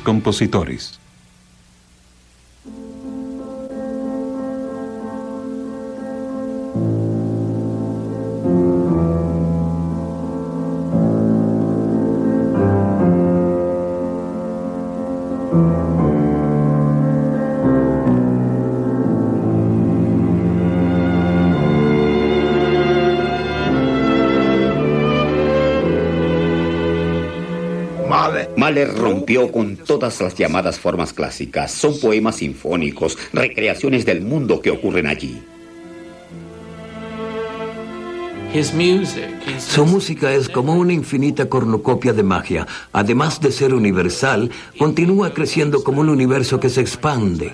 Compositores. Rompió con todas las llamadas formas clásicas. Son poemas sinfónicos, recreaciones del mundo que ocurren allí. Su música es como una infinita cornucopia de magia. Además de ser universal, continúa creciendo como un universo que se expande.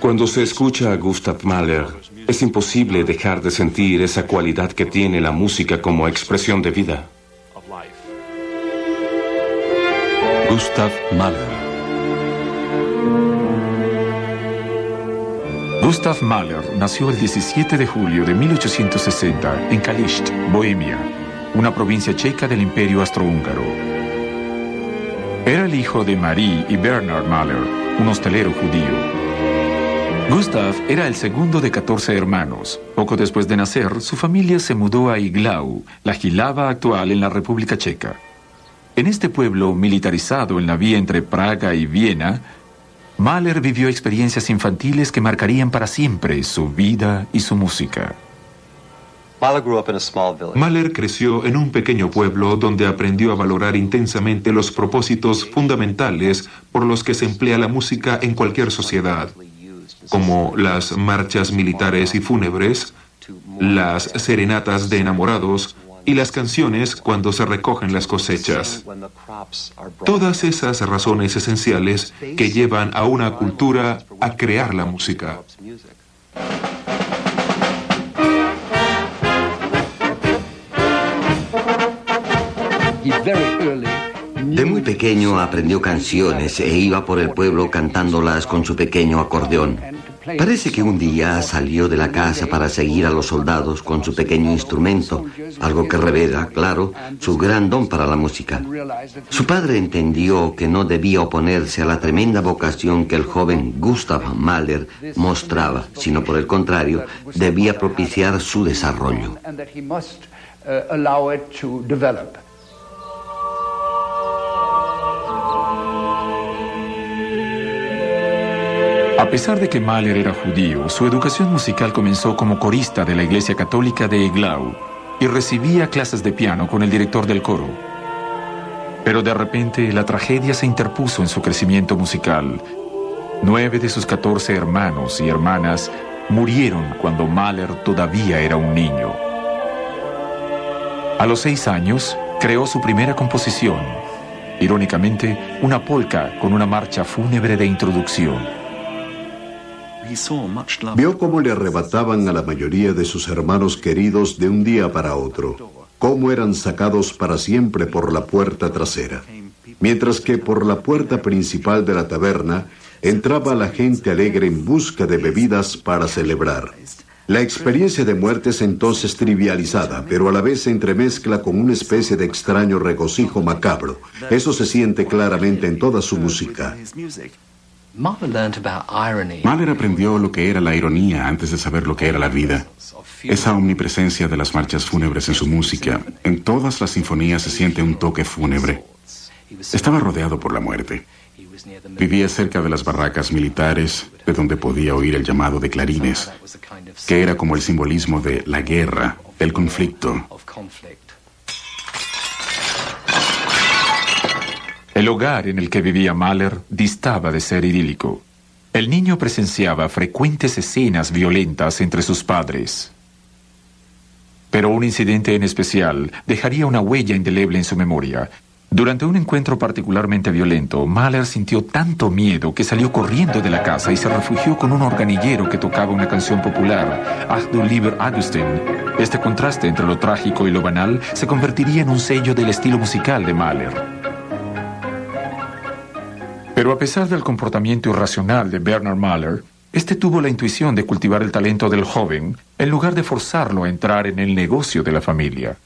Cuando se escucha a Gustav Mahler, es imposible dejar de sentir esa cualidad que tiene la música como expresión de vida. Gustav Mahler. Gustav Mahler nació el 17 de julio de 1860 en Kalisz, Bohemia, una provincia checa del Imperio Austrohúngaro. Era el hijo de Marie y Bernard Mahler, un hostelero judío. Gustav era el segundo de 14 hermanos. Poco después de nacer, su familia se mudó a Iglau, la Gilava actual en la República Checa. En este pueblo militarizado en la vía entre Praga y Viena, Mahler vivió experiencias infantiles que marcarían para siempre su vida y su música. Mahler creció en un pequeño pueblo donde aprendió a valorar intensamente los propósitos fundamentales por los que se emplea la música en cualquier sociedad como las marchas militares y fúnebres, las serenatas de enamorados y las canciones cuando se recogen las cosechas. Todas esas razones esenciales que llevan a una cultura a crear la música. De muy pequeño aprendió canciones e iba por el pueblo cantándolas con su pequeño acordeón. Parece que un día salió de la casa para seguir a los soldados con su pequeño instrumento, algo que revela, claro, su gran don para la música. Su padre entendió que no debía oponerse a la tremenda vocación que el joven Gustav Mahler mostraba, sino por el contrario, debía propiciar su desarrollo. Pesar de que Mahler era judío, su educación musical comenzó como corista de la Iglesia Católica de Eglau y recibía clases de piano con el director del coro. Pero de repente la tragedia se interpuso en su crecimiento musical. Nueve de sus catorce hermanos y hermanas murieron cuando Mahler todavía era un niño. A los seis años, creó su primera composición, irónicamente, una polca con una marcha fúnebre de introducción. Vio cómo le arrebataban a la mayoría de sus hermanos queridos de un día para otro, cómo eran sacados para siempre por la puerta trasera, mientras que por la puerta principal de la taberna entraba la gente alegre en busca de bebidas para celebrar. La experiencia de muerte es entonces trivializada, pero a la vez se entremezcla con una especie de extraño regocijo macabro. Eso se siente claramente en toda su música. Mahler aprendió lo que era la ironía antes de saber lo que era la vida. Esa omnipresencia de las marchas fúnebres en su música, en todas las sinfonías se siente un toque fúnebre. Estaba rodeado por la muerte. Vivía cerca de las barracas militares, de donde podía oír el llamado de clarines, que era como el simbolismo de la guerra, el conflicto. El hogar en el que vivía Mahler distaba de ser idílico. El niño presenciaba frecuentes escenas violentas entre sus padres. Pero un incidente en especial dejaría una huella indeleble en su memoria. Durante un encuentro particularmente violento, Mahler sintió tanto miedo que salió corriendo de la casa y se refugió con un organillero que tocaba una canción popular, Ach du lieber Augustin. Este contraste entre lo trágico y lo banal se convertiría en un sello del estilo musical de Mahler. Pero a pesar del comportamiento irracional de Bernard Mahler, este tuvo la intuición de cultivar el talento del joven en lugar de forzarlo a entrar en el negocio de la familia.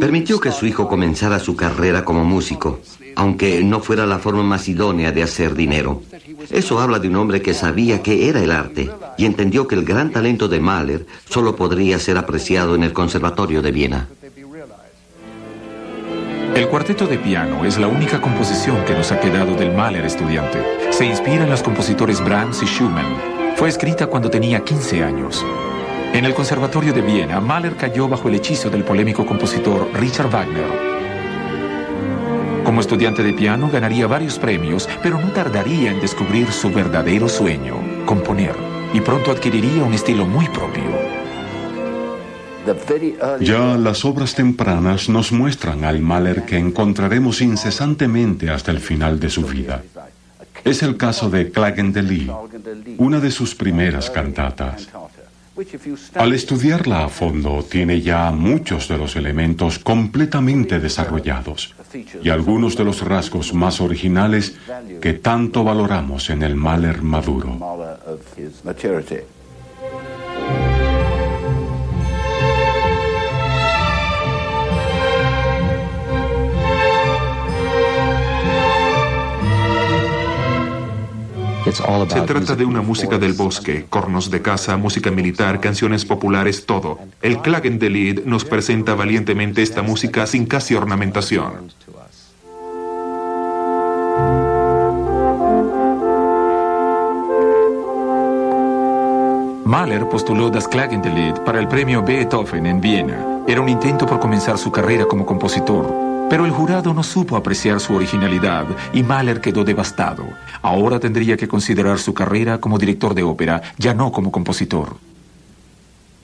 Permitió que su hijo comenzara su carrera como músico, aunque no fuera la forma más idónea de hacer dinero. Eso habla de un hombre que sabía que era el arte y entendió que el gran talento de Mahler solo podría ser apreciado en el Conservatorio de Viena. El cuarteto de piano es la única composición que nos ha quedado del Mahler estudiante. Se inspira en los compositores Brahms y Schumann. Fue escrita cuando tenía 15 años. En el Conservatorio de Viena, Mahler cayó bajo el hechizo del polémico compositor Richard Wagner. Como estudiante de piano ganaría varios premios, pero no tardaría en descubrir su verdadero sueño, componer, y pronto adquiriría un estilo muy propio. Ya las obras tempranas nos muestran al Mahler que encontraremos incesantemente hasta el final de su vida. Es el caso de Klagen de Lee, una de sus primeras cantatas. Al estudiarla a fondo, tiene ya muchos de los elementos completamente desarrollados y algunos de los rasgos más originales que tanto valoramos en el Mahler maduro. Se trata de una música del bosque, cornos de caza, música militar, canciones populares, todo. El Klagen de Lied nos presenta valientemente esta música sin casi ornamentación. Mahler postuló Das Klagenlied para el premio Beethoven en Viena. Era un intento por comenzar su carrera como compositor. Pero el jurado no supo apreciar su originalidad y Mahler quedó devastado. Ahora tendría que considerar su carrera como director de ópera, ya no como compositor.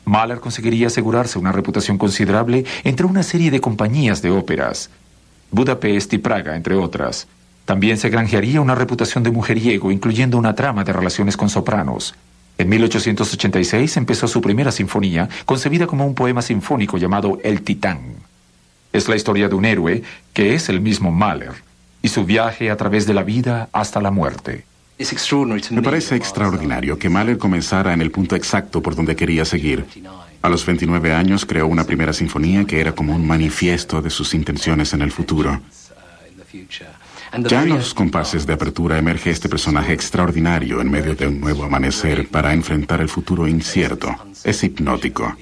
Mahler conseguiría asegurarse una reputación considerable entre una serie de compañías de óperas, Budapest y Praga, entre otras. También se granjearía una reputación de mujeriego, incluyendo una trama de relaciones con sopranos. En 1886 empezó su primera sinfonía, concebida como un poema sinfónico llamado El Titán. Es la historia de un héroe que es el mismo Mahler y su viaje a través de la vida hasta la muerte. Me parece extraordinario que Mahler comenzara en el punto exacto por donde quería seguir. A los 29 años creó una primera sinfonía que era como un manifiesto de sus intenciones en el futuro. Ya en los compases de apertura emerge este personaje extraordinario en medio de un nuevo amanecer para enfrentar el futuro incierto. Es hipnótico.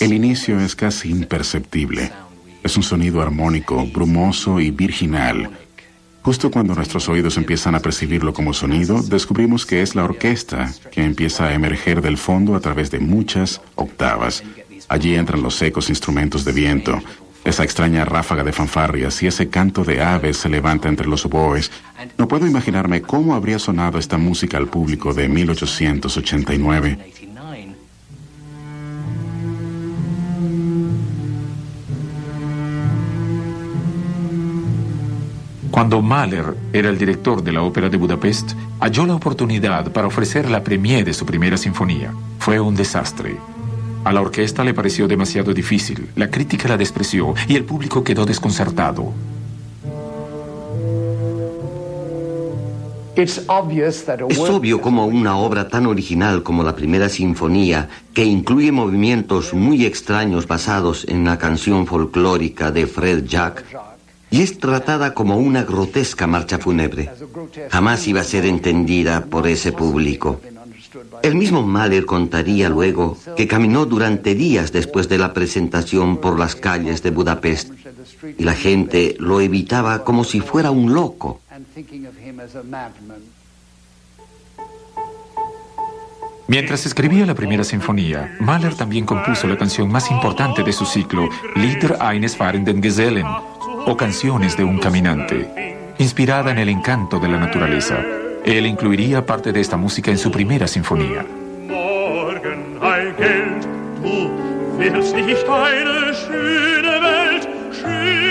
El inicio es casi imperceptible. Es un sonido armónico, brumoso y virginal. Justo cuando nuestros oídos empiezan a percibirlo como sonido, descubrimos que es la orquesta que empieza a emerger del fondo a través de muchas octavas. Allí entran los secos instrumentos de viento, esa extraña ráfaga de fanfarrias y ese canto de aves se levanta entre los oboes. No puedo imaginarme cómo habría sonado esta música al público de 1889. Cuando Mahler era el director de la Ópera de Budapest, halló la oportunidad para ofrecer la premiere de su primera sinfonía. Fue un desastre. A la orquesta le pareció demasiado difícil, la crítica la despreció y el público quedó desconcertado. Es obvio como una obra tan original como la primera sinfonía, que incluye movimientos muy extraños basados en la canción folclórica de Fred Jack, y es tratada como una grotesca marcha fúnebre. Jamás iba a ser entendida por ese público. El mismo Mahler contaría luego que caminó durante días después de la presentación por las calles de Budapest y la gente lo evitaba como si fuera un loco. Mientras escribía la primera sinfonía, Mahler también compuso la canción más importante de su ciclo, Lieder eines fahrenden Gesellen, o Canciones de un Caminante, inspirada en el encanto de la naturaleza. Él incluiría parte de esta música en su primera sinfonía. Nicht eine schöne Welt?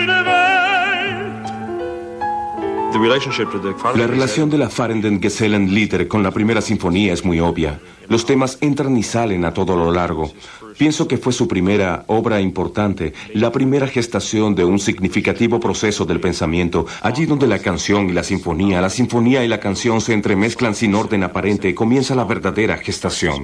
La relación de la Farenden Gesellen Lieder con la primera sinfonía es muy obvia. Los temas entran y salen a todo lo largo. Pienso que fue su primera obra importante, la primera gestación de un significativo proceso del pensamiento, allí donde la canción y la sinfonía, la sinfonía y la canción se entremezclan sin orden aparente, comienza la verdadera gestación.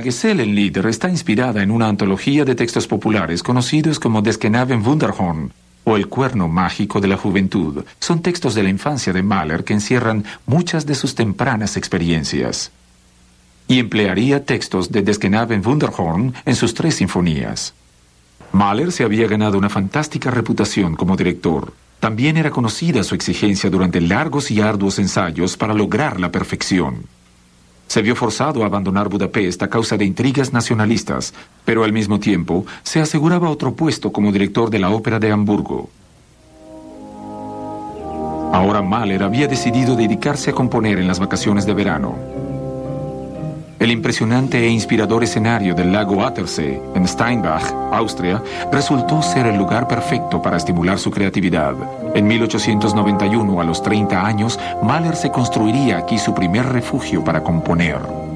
La Gesellenlieder está inspirada en una antología de textos populares conocidos como Deskenaven Wunderhorn o El cuerno mágico de la juventud. Son textos de la infancia de Mahler que encierran muchas de sus tempranas experiencias. Y emplearía textos de Deskenaven Wunderhorn en sus tres sinfonías. Mahler se había ganado una fantástica reputación como director. También era conocida su exigencia durante largos y arduos ensayos para lograr la perfección. Se vio forzado a abandonar Budapest a causa de intrigas nacionalistas, pero al mismo tiempo se aseguraba otro puesto como director de la Ópera de Hamburgo. Ahora Mahler había decidido dedicarse a componer en las vacaciones de verano. El impresionante e inspirador escenario del lago Attersee, en Steinbach, Austria, resultó ser el lugar perfecto para estimular su creatividad. En 1891, a los 30 años, Mahler se construiría aquí su primer refugio para componer.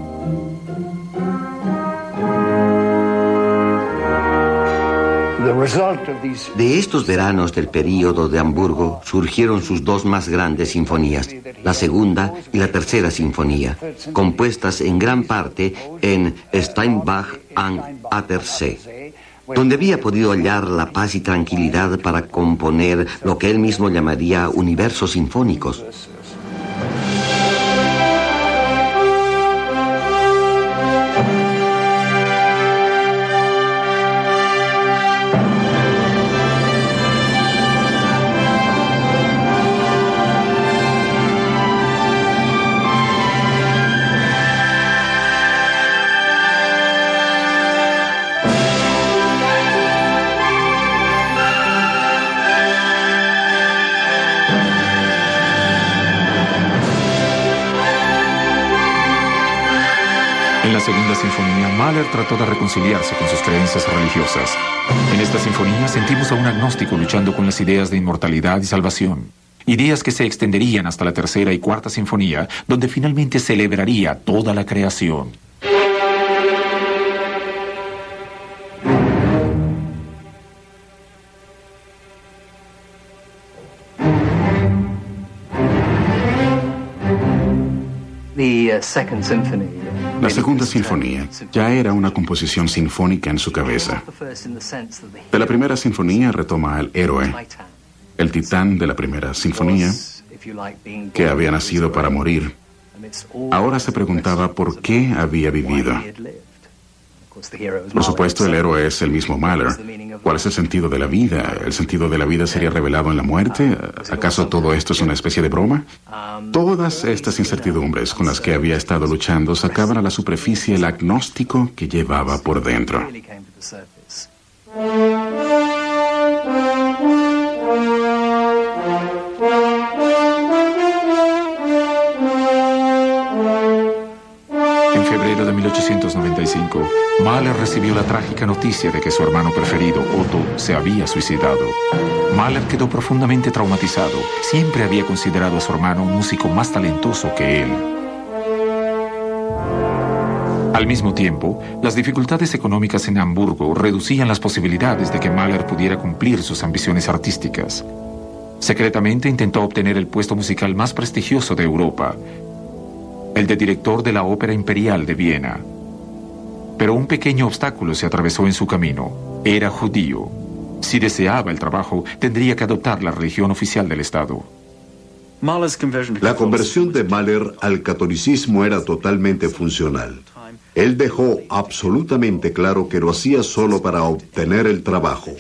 De estos veranos del período de Hamburgo surgieron sus dos más grandes sinfonías, la segunda y la tercera sinfonía, compuestas en gran parte en Steinbach am Attersee, donde había podido hallar la paz y tranquilidad para componer lo que él mismo llamaría universos sinfónicos. La segunda sinfonía, Mahler trató de reconciliarse con sus creencias religiosas. En esta sinfonía sentimos a un agnóstico luchando con las ideas de inmortalidad y salvación. Ideas que se extenderían hasta la tercera y cuarta sinfonía, donde finalmente celebraría toda la creación. La segunda sinfonía ya era una composición sinfónica en su cabeza. De la primera sinfonía retoma al héroe, el titán de la primera sinfonía, que había nacido para morir. Ahora se preguntaba por qué había vivido. Por supuesto, el héroe es el mismo Mahler. ¿Cuál es el sentido de la vida? ¿El sentido de la vida sería revelado en la muerte? ¿Acaso todo esto es una especie de broma? Todas estas incertidumbres con las que había estado luchando sacaban a la superficie el agnóstico que llevaba por dentro. En febrero de 1895, Mahler recibió la trágica noticia de que su hermano preferido, Otto, se había suicidado. Mahler quedó profundamente traumatizado. Siempre había considerado a su hermano un músico más talentoso que él. Al mismo tiempo, las dificultades económicas en Hamburgo reducían las posibilidades de que Mahler pudiera cumplir sus ambiciones artísticas. Secretamente intentó obtener el puesto musical más prestigioso de Europa, el de director de la Ópera Imperial de Viena. Pero un pequeño obstáculo se atravesó en su camino. Era judío. Si deseaba el trabajo, tendría que adoptar la religión oficial del Estado. La conversión de Mahler al catolicismo era totalmente funcional. Él dejó absolutamente claro que lo hacía solo para obtener el trabajo.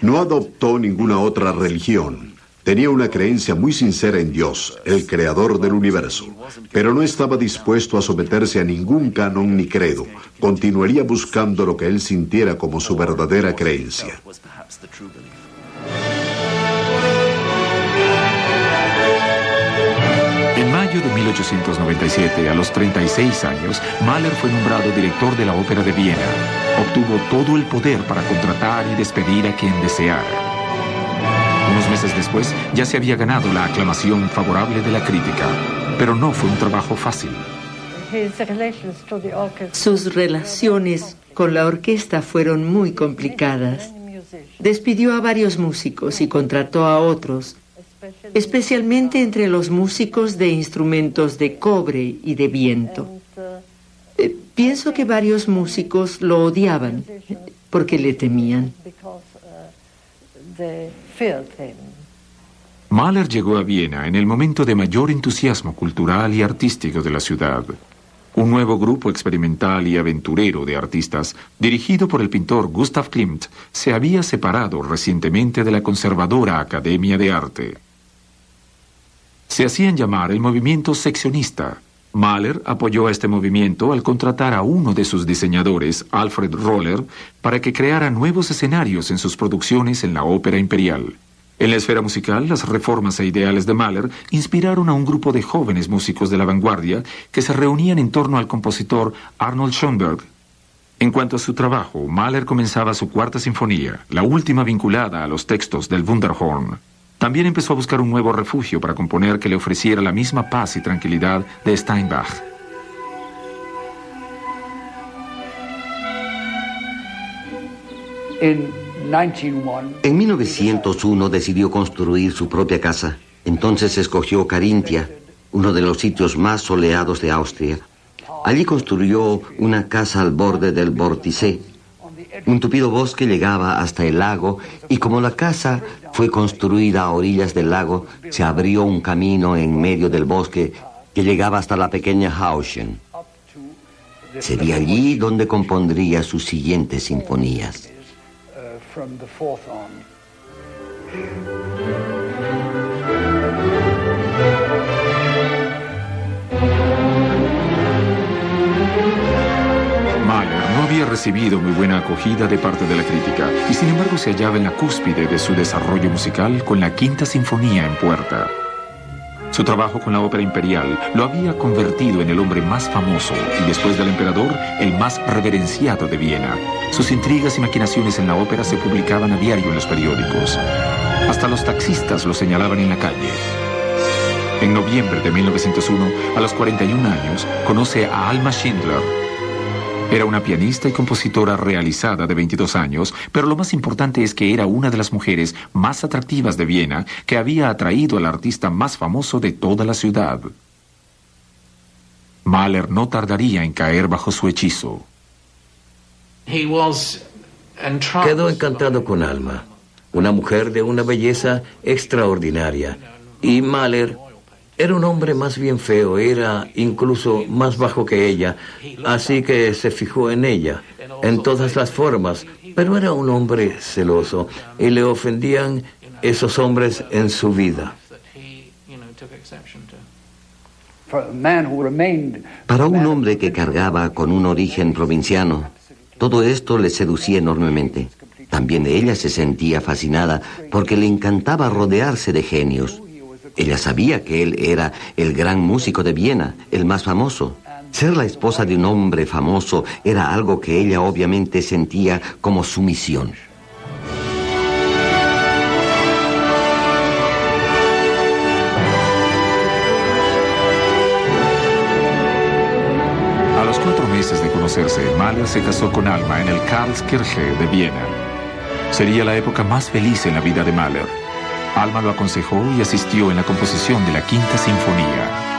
No adoptó ninguna otra religión. Tenía una creencia muy sincera en Dios, el creador del universo, pero no estaba dispuesto a someterse a ningún canon ni credo. Continuaría buscando lo que él sintiera como su verdadera creencia. En mayo de 1897, a los 36 años, Mahler fue nombrado director de la Ópera de Viena. Obtuvo todo el poder para contratar y despedir a quien deseara. Unos meses después ya se había ganado la aclamación favorable de la crítica, pero no fue un trabajo fácil. Sus relaciones con la orquesta fueron muy complicadas. Despidió a varios músicos y contrató a otros, especialmente entre los músicos de instrumentos de cobre y de viento. Eh, pienso que varios músicos lo odiaban porque le temían. Mahler llegó a Viena en el momento de mayor entusiasmo cultural y artístico de la ciudad. Un nuevo grupo experimental y aventurero de artistas, dirigido por el pintor Gustav Klimt, se había separado recientemente de la conservadora Academia de Arte. Se hacían llamar el movimiento seccionista. Mahler apoyó este movimiento al contratar a uno de sus diseñadores, Alfred Roller, para que creara nuevos escenarios en sus producciones en la ópera imperial. En la esfera musical, las reformas e ideales de Mahler inspiraron a un grupo de jóvenes músicos de la vanguardia que se reunían en torno al compositor Arnold Schoenberg. En cuanto a su trabajo, Mahler comenzaba su cuarta sinfonía, la última vinculada a los textos del Wunderhorn. También empezó a buscar un nuevo refugio para componer que le ofreciera la misma paz y tranquilidad de Steinbach. En 1901 decidió construir su propia casa. Entonces escogió Carintia, uno de los sitios más soleados de Austria. Allí construyó una casa al borde del Vorticé. Un tupido bosque llegaba hasta el lago y como la casa fue construida a orillas del lago, se abrió un camino en medio del bosque que llegaba hasta la pequeña Hauschen. Sería allí donde compondría sus siguientes sinfonías. Había recibido muy buena acogida de parte de la crítica y sin embargo se hallaba en la cúspide de su desarrollo musical con la Quinta Sinfonía en puerta. Su trabajo con la ópera imperial lo había convertido en el hombre más famoso y después del emperador, el más reverenciado de Viena. Sus intrigas y maquinaciones en la ópera se publicaban a diario en los periódicos. Hasta los taxistas lo señalaban en la calle. En noviembre de 1901, a los 41 años, conoce a Alma Schindler, era una pianista y compositora realizada de 22 años, pero lo más importante es que era una de las mujeres más atractivas de Viena que había atraído al artista más famoso de toda la ciudad. Mahler no tardaría en caer bajo su hechizo. Quedó encantado con Alma, una mujer de una belleza extraordinaria, y Mahler era un hombre más bien feo, era incluso más bajo que ella, así que se fijó en ella, en todas las formas, pero era un hombre celoso y le ofendían esos hombres en su vida. Para un hombre que cargaba con un origen provinciano, todo esto le seducía enormemente. También ella se sentía fascinada porque le encantaba rodearse de genios. Ella sabía que él era el gran músico de Viena, el más famoso. Ser la esposa de un hombre famoso era algo que ella obviamente sentía como su misión. A los cuatro meses de conocerse, Mahler se casó con Alma en el Karlskirche de Viena. Sería la época más feliz en la vida de Mahler. Alma lo aconsejó y asistió en la composición de la Quinta Sinfonía.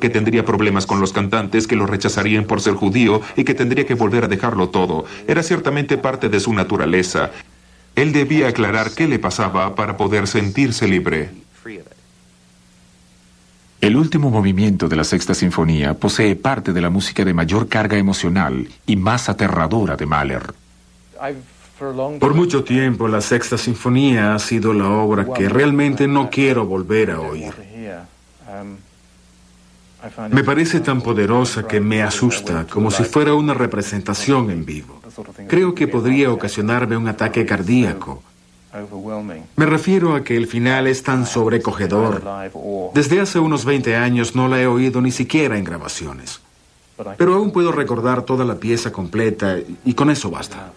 Que tendría problemas con los cantantes, que lo rechazarían por ser judío y que tendría que volver a dejarlo todo. Era ciertamente parte de su naturaleza. Él debía aclarar qué le pasaba para poder sentirse libre. El último movimiento de la Sexta Sinfonía posee parte de la música de mayor carga emocional y más aterradora de Mahler. Por mucho tiempo la Sexta Sinfonía ha sido la obra que realmente no quiero volver a oír. Me parece tan poderosa que me asusta, como si fuera una representación en vivo. Creo que podría ocasionarme un ataque cardíaco. Me refiero a que el final es tan sobrecogedor. Desde hace unos 20 años no la he oído ni siquiera en grabaciones. Pero aún puedo recordar toda la pieza completa y con eso basta.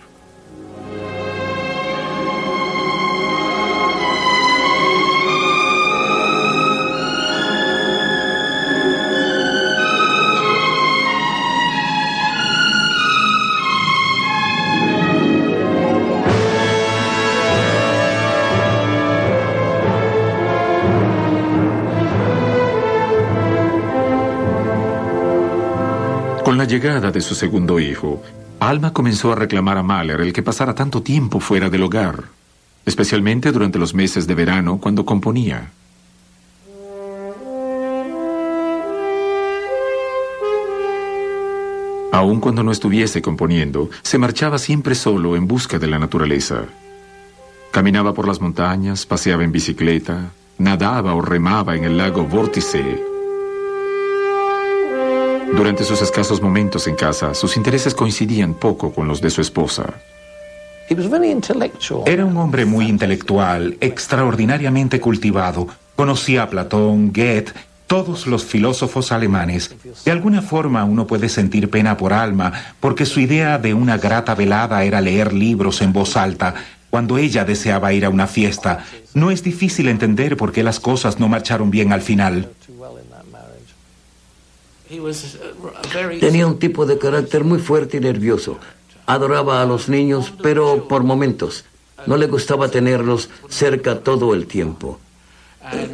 Con la llegada de su segundo hijo, Alma comenzó a reclamar a Mahler el que pasara tanto tiempo fuera del hogar, especialmente durante los meses de verano cuando componía. Aun cuando no estuviese componiendo, se marchaba siempre solo en busca de la naturaleza. Caminaba por las montañas, paseaba en bicicleta, nadaba o remaba en el lago Vórtice durante sus escasos momentos en casa, sus intereses coincidían poco con los de su esposa. Era un hombre muy intelectual, extraordinariamente cultivado. Conocía a Platón, Goethe, todos los filósofos alemanes. De alguna forma uno puede sentir pena por Alma, porque su idea de una grata velada era leer libros en voz alta, cuando ella deseaba ir a una fiesta. No es difícil entender por qué las cosas no marcharon bien al final. Tenía un tipo de carácter muy fuerte y nervioso. Adoraba a los niños, pero por momentos. No le gustaba tenerlos cerca todo el tiempo.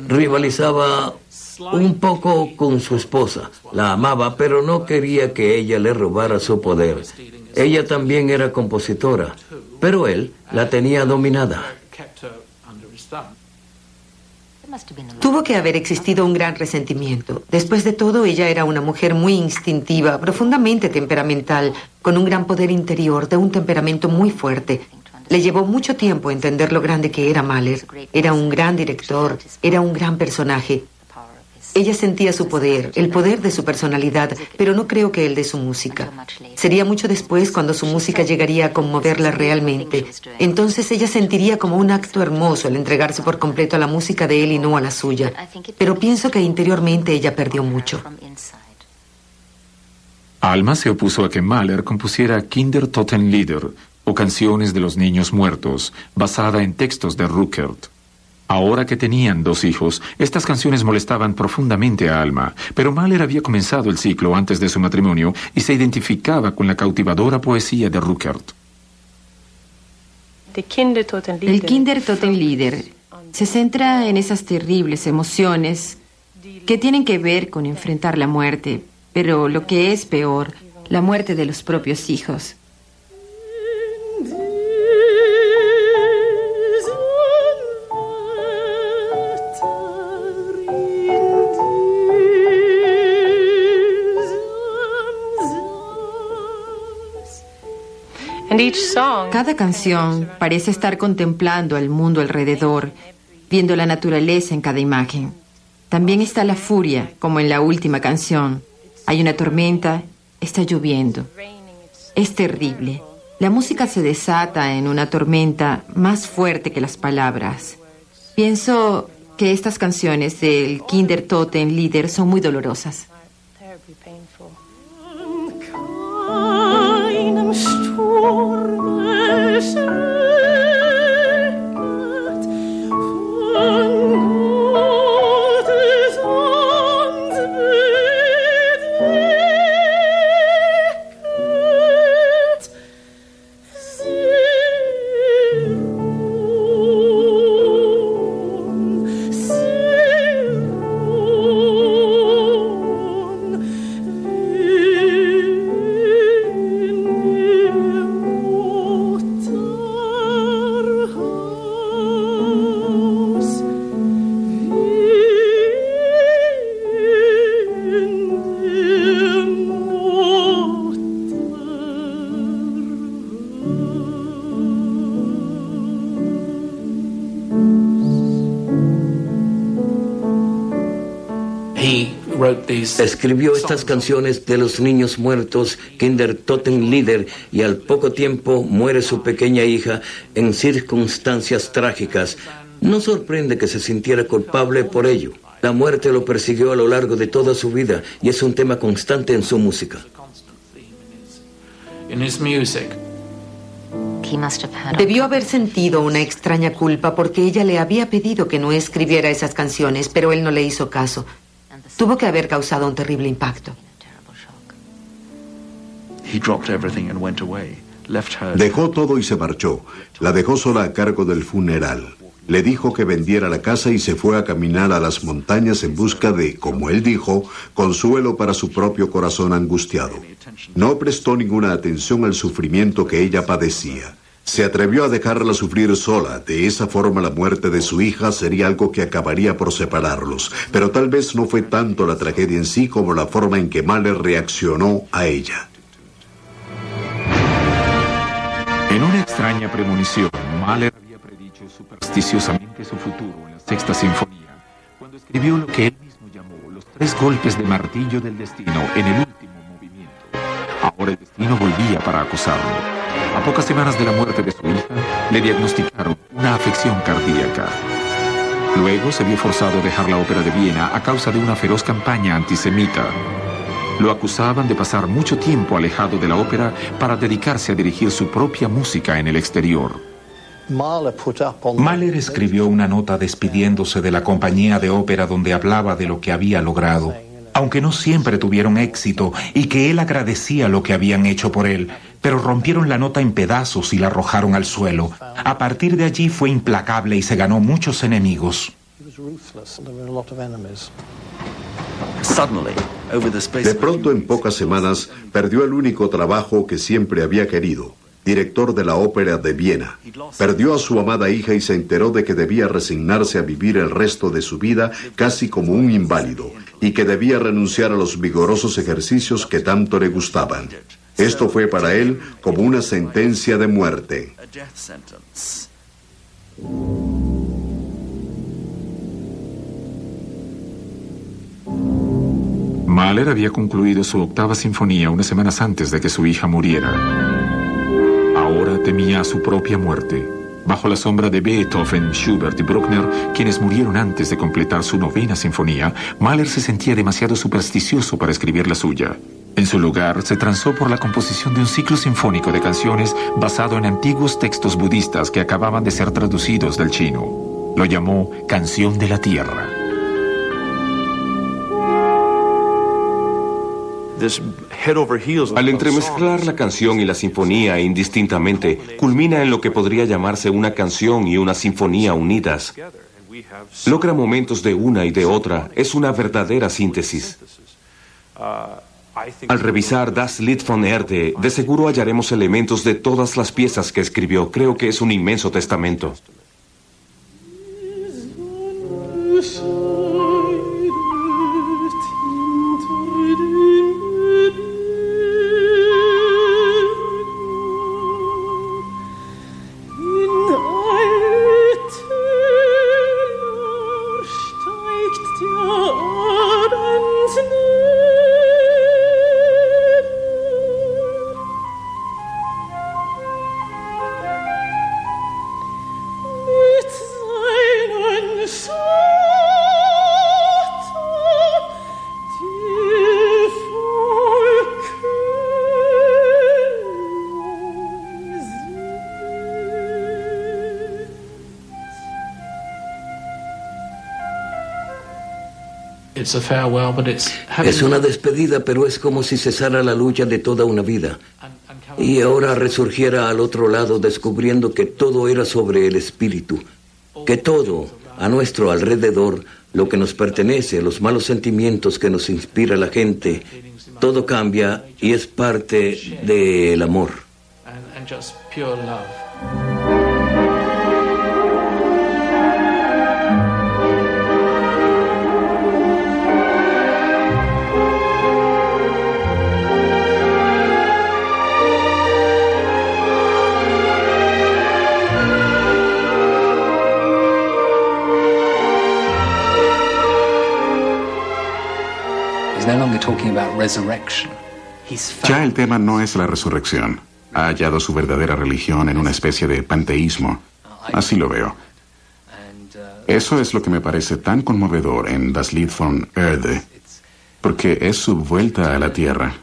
Rivalizaba un poco con su esposa. La amaba, pero no quería que ella le robara su poder. Ella también era compositora, pero él la tenía dominada. Tuvo que haber existido un gran resentimiento. Después de todo, ella era una mujer muy instintiva, profundamente temperamental, con un gran poder interior, de un temperamento muy fuerte. Le llevó mucho tiempo entender lo grande que era Mahler. Era un gran director, era un gran personaje. Ella sentía su poder, el poder de su personalidad, pero no creo que el de su música. Sería mucho después cuando su música llegaría a conmoverla realmente. Entonces ella sentiría como un acto hermoso el entregarse por completo a la música de él y no a la suya. Pero pienso que interiormente ella perdió mucho. Alma se opuso a que Mahler compusiera Kinder Totenlieder, o Canciones de los Niños Muertos, basada en textos de Ruckert. Ahora que tenían dos hijos, estas canciones molestaban profundamente a Alma, pero Mahler había comenzado el ciclo antes de su matrimonio y se identificaba con la cautivadora poesía de Ruckert. El Kinder Totenlieder se centra en esas terribles emociones que tienen que ver con enfrentar la muerte, pero lo que es peor, la muerte de los propios hijos. Cada canción parece estar contemplando el mundo alrededor, viendo la naturaleza en cada imagen. También está la furia, como en la última canción. Hay una tormenta, está lloviendo. Es terrible. La música se desata en una tormenta más fuerte que las palabras. Pienso que estas canciones del Kinder Toten Lieder son muy dolorosas. dormes Escribió estas canciones de los niños muertos, Kinder Lieder, y al poco tiempo muere su pequeña hija en circunstancias trágicas. No sorprende que se sintiera culpable por ello. La muerte lo persiguió a lo largo de toda su vida y es un tema constante en su música. Debió haber sentido una extraña culpa porque ella le había pedido que no escribiera esas canciones, pero él no le hizo caso. Tuvo que haber causado un terrible impacto. Dejó todo y se marchó. La dejó sola a cargo del funeral. Le dijo que vendiera la casa y se fue a caminar a las montañas en busca de, como él dijo, consuelo para su propio corazón angustiado. No prestó ninguna atención al sufrimiento que ella padecía. Se atrevió a dejarla sufrir sola. De esa forma la muerte de su hija sería algo que acabaría por separarlos. Pero tal vez no fue tanto la tragedia en sí como la forma en que Mahler reaccionó a ella. En una extraña premonición, Mahler había predicho supersticiosamente su futuro en la sexta sinfonía, cuando escribió lo que él mismo llamó los tres golpes de martillo del destino en el último. Ahora el destino volvía para acosarlo. A pocas semanas de la muerte de su hija, le diagnosticaron una afección cardíaca. Luego se vio forzado a dejar la ópera de Viena a causa de una feroz campaña antisemita. Lo acusaban de pasar mucho tiempo alejado de la ópera para dedicarse a dirigir su propia música en el exterior. Mahler escribió una nota despidiéndose de la compañía de ópera donde hablaba de lo que había logrado, aunque no siempre tuvieron éxito y que él agradecía lo que habían hecho por él, pero rompieron la nota en pedazos y la arrojaron al suelo. A partir de allí fue implacable y se ganó muchos enemigos. De pronto, en pocas semanas, perdió el único trabajo que siempre había querido, director de la ópera de Viena. Perdió a su amada hija y se enteró de que debía resignarse a vivir el resto de su vida casi como un inválido y que debía renunciar a los vigorosos ejercicios que tanto le gustaban. Esto fue para él como una sentencia de muerte. Mahler había concluido su octava sinfonía unas semanas antes de que su hija muriera. Temía su propia muerte. Bajo la sombra de Beethoven, Schubert y Bruckner, quienes murieron antes de completar su novena sinfonía, Mahler se sentía demasiado supersticioso para escribir la suya. En su lugar, se transó por la composición de un ciclo sinfónico de canciones basado en antiguos textos budistas que acababan de ser traducidos del chino. Lo llamó Canción de la Tierra. Al entremezclar la canción y la sinfonía indistintamente, culmina en lo que podría llamarse una canción y una sinfonía unidas. Logra momentos de una y de otra. Es una verdadera síntesis. Al revisar Das Lied von Erde, de seguro hallaremos elementos de todas las piezas que escribió. Creo que es un inmenso testamento. Es una despedida, pero es como si cesara la lucha de toda una vida. Y ahora resurgiera al otro lado descubriendo que todo era sobre el espíritu, que todo a nuestro alrededor, lo que nos pertenece, los malos sentimientos que nos inspira la gente, todo cambia y es parte del amor. Ya el tema no es la resurrección. Ha hallado su verdadera religión en una especie de panteísmo. Así lo veo. Eso es lo que me parece tan conmovedor en Das Lied von Erde, porque es su vuelta a la tierra.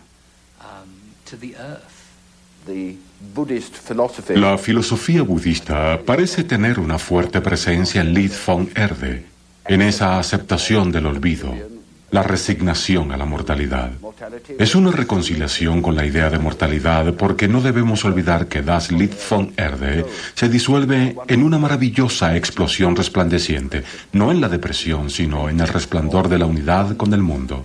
La filosofía budista parece tener una fuerte presencia en Lied von Erde, en esa aceptación del olvido, la resignación a la mortalidad. Es una reconciliación con la idea de mortalidad porque no debemos olvidar que Das Lied von Erde se disuelve en una maravillosa explosión resplandeciente, no en la depresión, sino en el resplandor de la unidad con el mundo.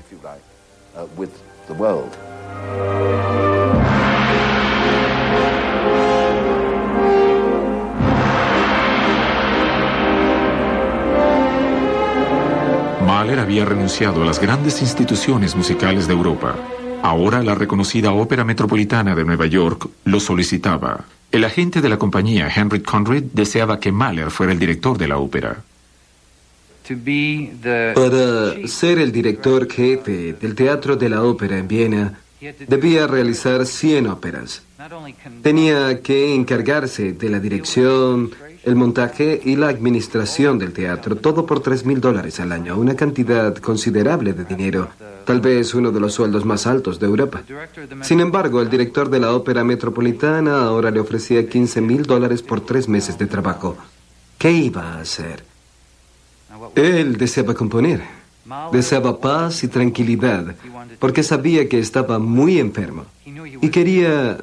Mahler había renunciado a las grandes instituciones musicales de Europa. Ahora la reconocida Ópera Metropolitana de Nueva York lo solicitaba. El agente de la compañía, Henry Conrad, deseaba que Mahler fuera el director de la ópera. Para ser el director jefe del Teatro de la Ópera en Viena, debía realizar 100 óperas. Tenía que encargarse de la dirección, el montaje y la administración del teatro, todo por tres mil dólares al año, una cantidad considerable de dinero, tal vez uno de los sueldos más altos de Europa. Sin embargo, el director de la ópera metropolitana ahora le ofrecía 15 mil dólares por tres meses de trabajo. ¿Qué iba a hacer? Él deseaba componer, deseaba paz y tranquilidad, porque sabía que estaba muy enfermo y quería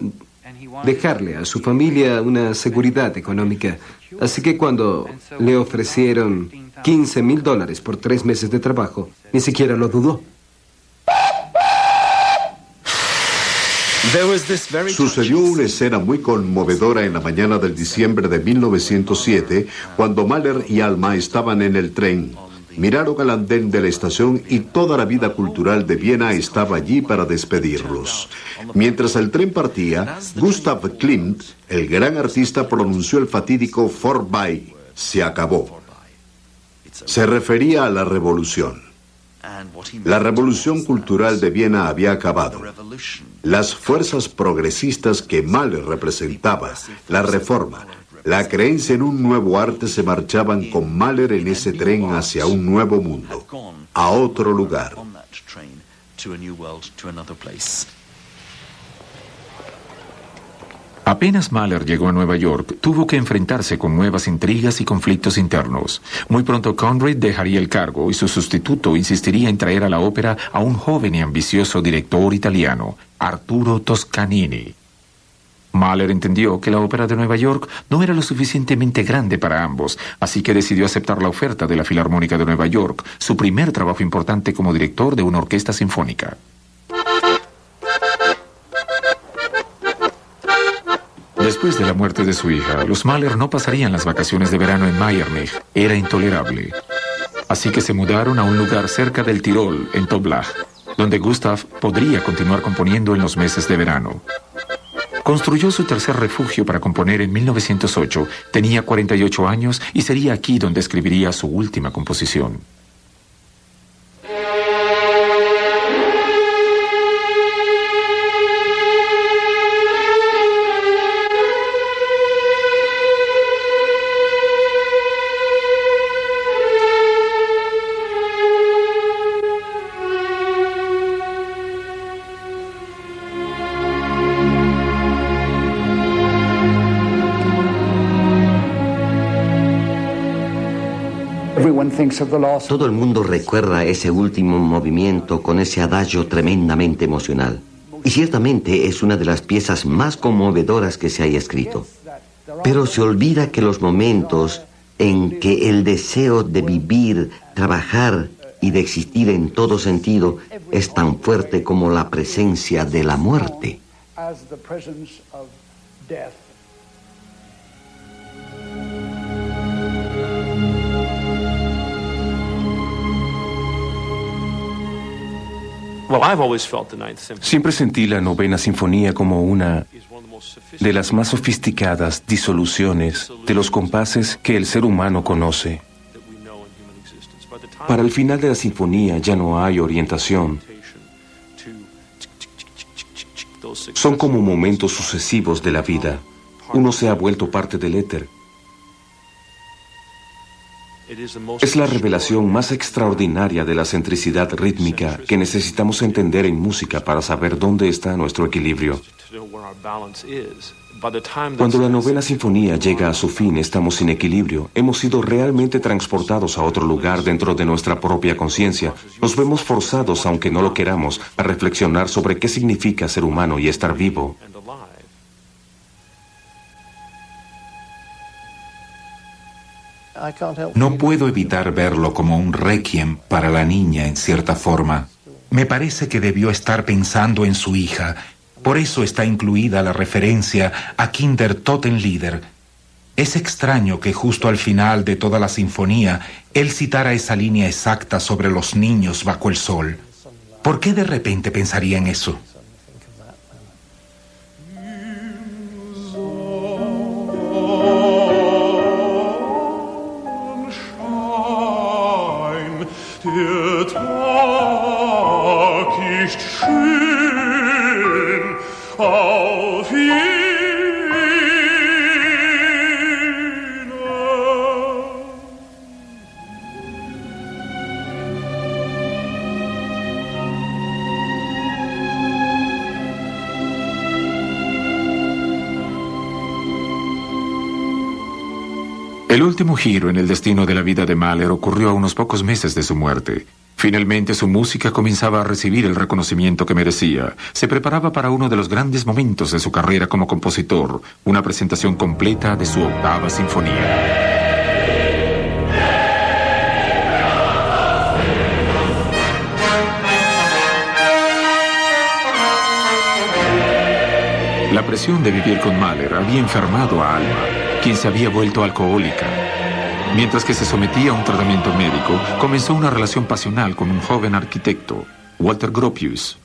dejarle a su familia una seguridad económica. Así que cuando le ofrecieron 15 mil dólares por tres meses de trabajo, ni siquiera lo dudó. Sucedió una escena muy conmovedora en la mañana del diciembre de 1907, cuando Mahler y Alma estaban en el tren. Miraron al andén de la estación y toda la vida cultural de Viena estaba allí para despedirlos. Mientras el tren partía, Gustav Klimt, el gran artista, pronunció el fatídico Vorbei. Se acabó. Se refería a la revolución. La revolución cultural de Viena había acabado. Las fuerzas progresistas que Mahler representaba, la reforma, la creencia en un nuevo arte se marchaban con Mahler en ese tren hacia un nuevo mundo, a otro lugar. Apenas Mahler llegó a Nueva York, tuvo que enfrentarse con nuevas intrigas y conflictos internos. Muy pronto Conrad dejaría el cargo y su sustituto insistiría en traer a la ópera a un joven y ambicioso director italiano, Arturo Toscanini. Mahler entendió que la ópera de Nueva York no era lo suficientemente grande para ambos, así que decidió aceptar la oferta de la Filarmónica de Nueva York, su primer trabajo importante como director de una orquesta sinfónica. Después de la muerte de su hija, los Mahler no pasarían las vacaciones de verano en Meyernich. Era intolerable. Así que se mudaron a un lugar cerca del Tirol, en Toblach, donde Gustav podría continuar componiendo en los meses de verano. Construyó su tercer refugio para componer en 1908. Tenía 48 años y sería aquí donde escribiría su última composición. Todo el mundo recuerda ese último movimiento con ese adagio tremendamente emocional. Y ciertamente es una de las piezas más conmovedoras que se haya escrito. Pero se olvida que los momentos en que el deseo de vivir, trabajar y de existir en todo sentido es tan fuerte como la presencia de la muerte. Siempre sentí la novena sinfonía como una de las más sofisticadas disoluciones de los compases que el ser humano conoce. Para el final de la sinfonía ya no hay orientación. Son como momentos sucesivos de la vida. Uno se ha vuelto parte del éter es la revelación más extraordinaria de la centricidad rítmica que necesitamos entender en música para saber dónde está nuestro equilibrio. Cuando la novena sinfonía llega a su fin, estamos sin equilibrio. Hemos sido realmente transportados a otro lugar dentro de nuestra propia conciencia. Nos vemos forzados, aunque no lo queramos, a reflexionar sobre qué significa ser humano y estar vivo. No puedo evitar verlo como un requiem para la niña en cierta forma. Me parece que debió estar pensando en su hija. Por eso está incluida la referencia a Kinder Totenlieder. Es extraño que justo al final de toda la sinfonía él citara esa línea exacta sobre los niños bajo el sol. ¿Por qué de repente pensaría en eso? Último giro en el destino de la vida de Mahler ocurrió a unos pocos meses de su muerte. Finalmente su música comenzaba a recibir el reconocimiento que merecía. Se preparaba para uno de los grandes momentos de su carrera como compositor, una presentación completa de su octava sinfonía. La presión de vivir con Mahler había enfermado a Alma, quien se había vuelto alcohólica. Mientras que se sometía a un tratamiento médico, comenzó una relación pasional con un joven arquitecto, Walter Gropius.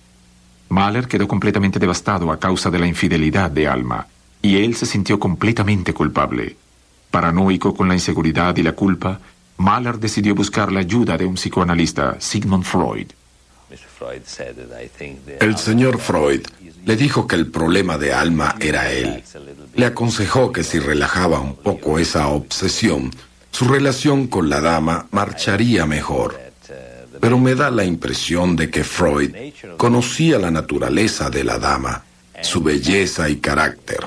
Mahler quedó completamente devastado a causa de la infidelidad de Alma, y él se sintió completamente culpable. Paranoico con la inseguridad y la culpa, Mahler decidió buscar la ayuda de un psicoanalista, Sigmund Freud. El señor Freud le dijo que el problema de Alma era él. Le aconsejó que si relajaba un poco esa obsesión, su relación con la dama marcharía mejor. Pero me da la impresión de que Freud conocía la naturaleza de la dama, su belleza y carácter.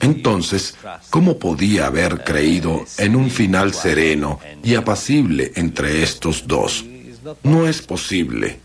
Entonces, ¿cómo podía haber creído en un final sereno y apacible entre estos dos? No es posible.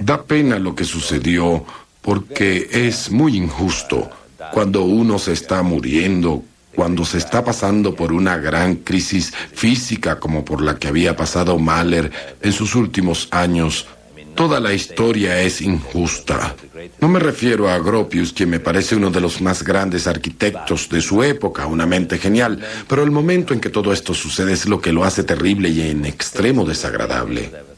Da pena lo que sucedió porque es muy injusto cuando uno se está muriendo, cuando se está pasando por una gran crisis física como por la que había pasado Mahler en sus últimos años. Toda la historia es injusta. No me refiero a Gropius, quien me parece uno de los más grandes arquitectos de su época, una mente genial, pero el momento en que todo esto sucede es lo que lo hace terrible y en extremo desagradable.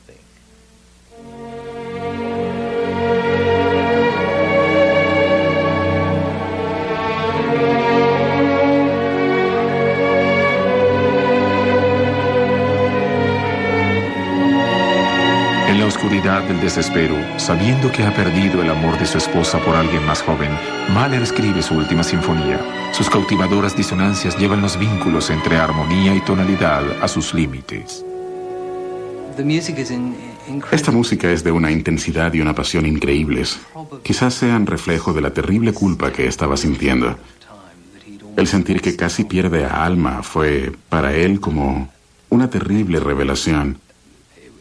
Oscuridad del desespero, sabiendo que ha perdido el amor de su esposa por alguien más joven, Mahler escribe su última sinfonía. Sus cautivadoras disonancias llevan los vínculos entre armonía y tonalidad a sus límites. Esta música es de una intensidad y una pasión increíbles. Quizás sean reflejo de la terrible culpa que estaba sintiendo. El sentir que casi pierde a Alma fue para él como una terrible revelación.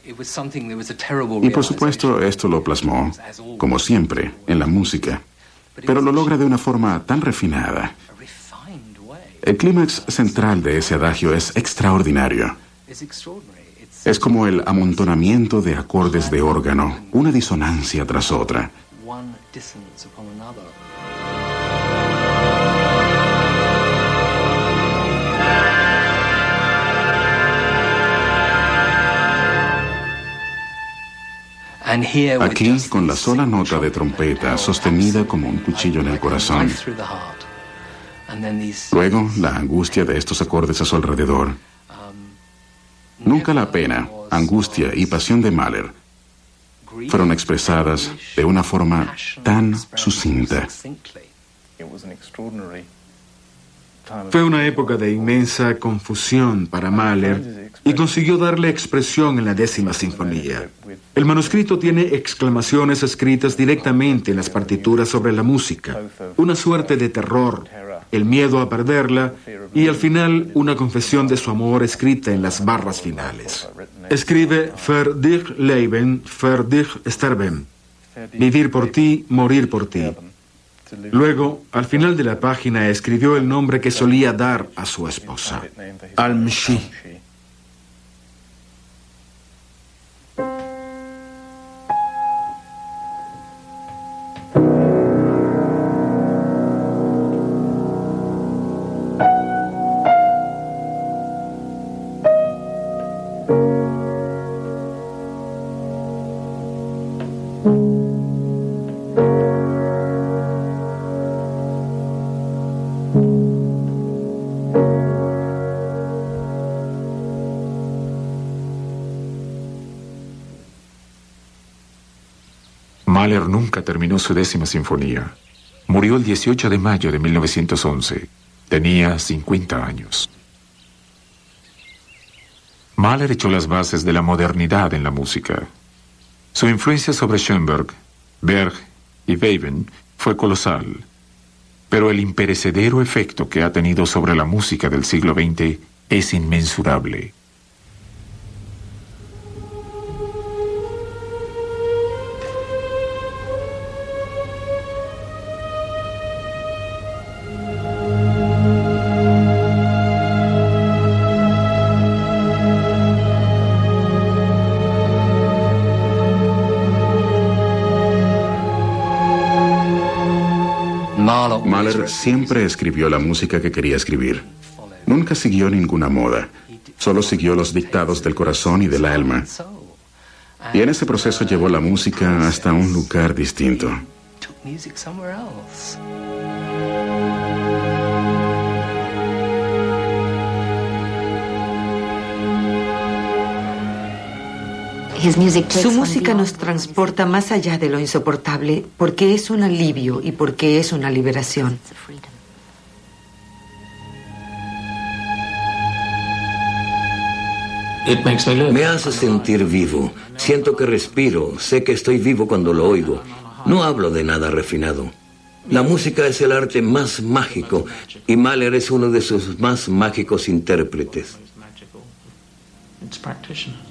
Y por supuesto esto lo plasmó, como siempre, en la música, pero lo logra de una forma tan refinada. El clímax central de ese adagio es extraordinario. Es como el amontonamiento de acordes de órgano, una disonancia tras otra. Aquí, con la sola nota de trompeta sostenida como un cuchillo en el corazón. Luego, la angustia de estos acordes a su alrededor. Nunca la pena, angustia y pasión de Mahler. fueron expresadas de una forma tan sucinta. Fue una época de inmensa confusión para Mahler y consiguió darle expresión en la décima sinfonía. El manuscrito tiene exclamaciones escritas directamente en las partituras sobre la música, una suerte de terror, el miedo a perderla y al final una confesión de su amor escrita en las barras finales. Escribe Für dich leben, für dich sterben. Vivir por ti, morir por ti. Luego, al final de la página, escribió el nombre que solía dar a su esposa, Almshi. Mahler nunca terminó su décima sinfonía. Murió el 18 de mayo de 1911. Tenía 50 años. Mahler echó las bases de la modernidad en la música. Su influencia sobre Schoenberg, Berg y Webern fue colosal, pero el imperecedero efecto que ha tenido sobre la música del siglo XX es inmensurable. Siempre escribió la música que quería escribir. Nunca siguió ninguna moda. Solo siguió los dictados del corazón y del alma. Y en ese proceso llevó la música hasta un lugar distinto. Su música nos transporta más allá de lo insoportable porque es un alivio y porque es una liberación. Me hace sentir vivo. Siento que respiro. Sé que estoy vivo cuando lo oigo. No hablo de nada refinado. La música es el arte más mágico y Mahler es uno de sus más mágicos intérpretes. its practitioner.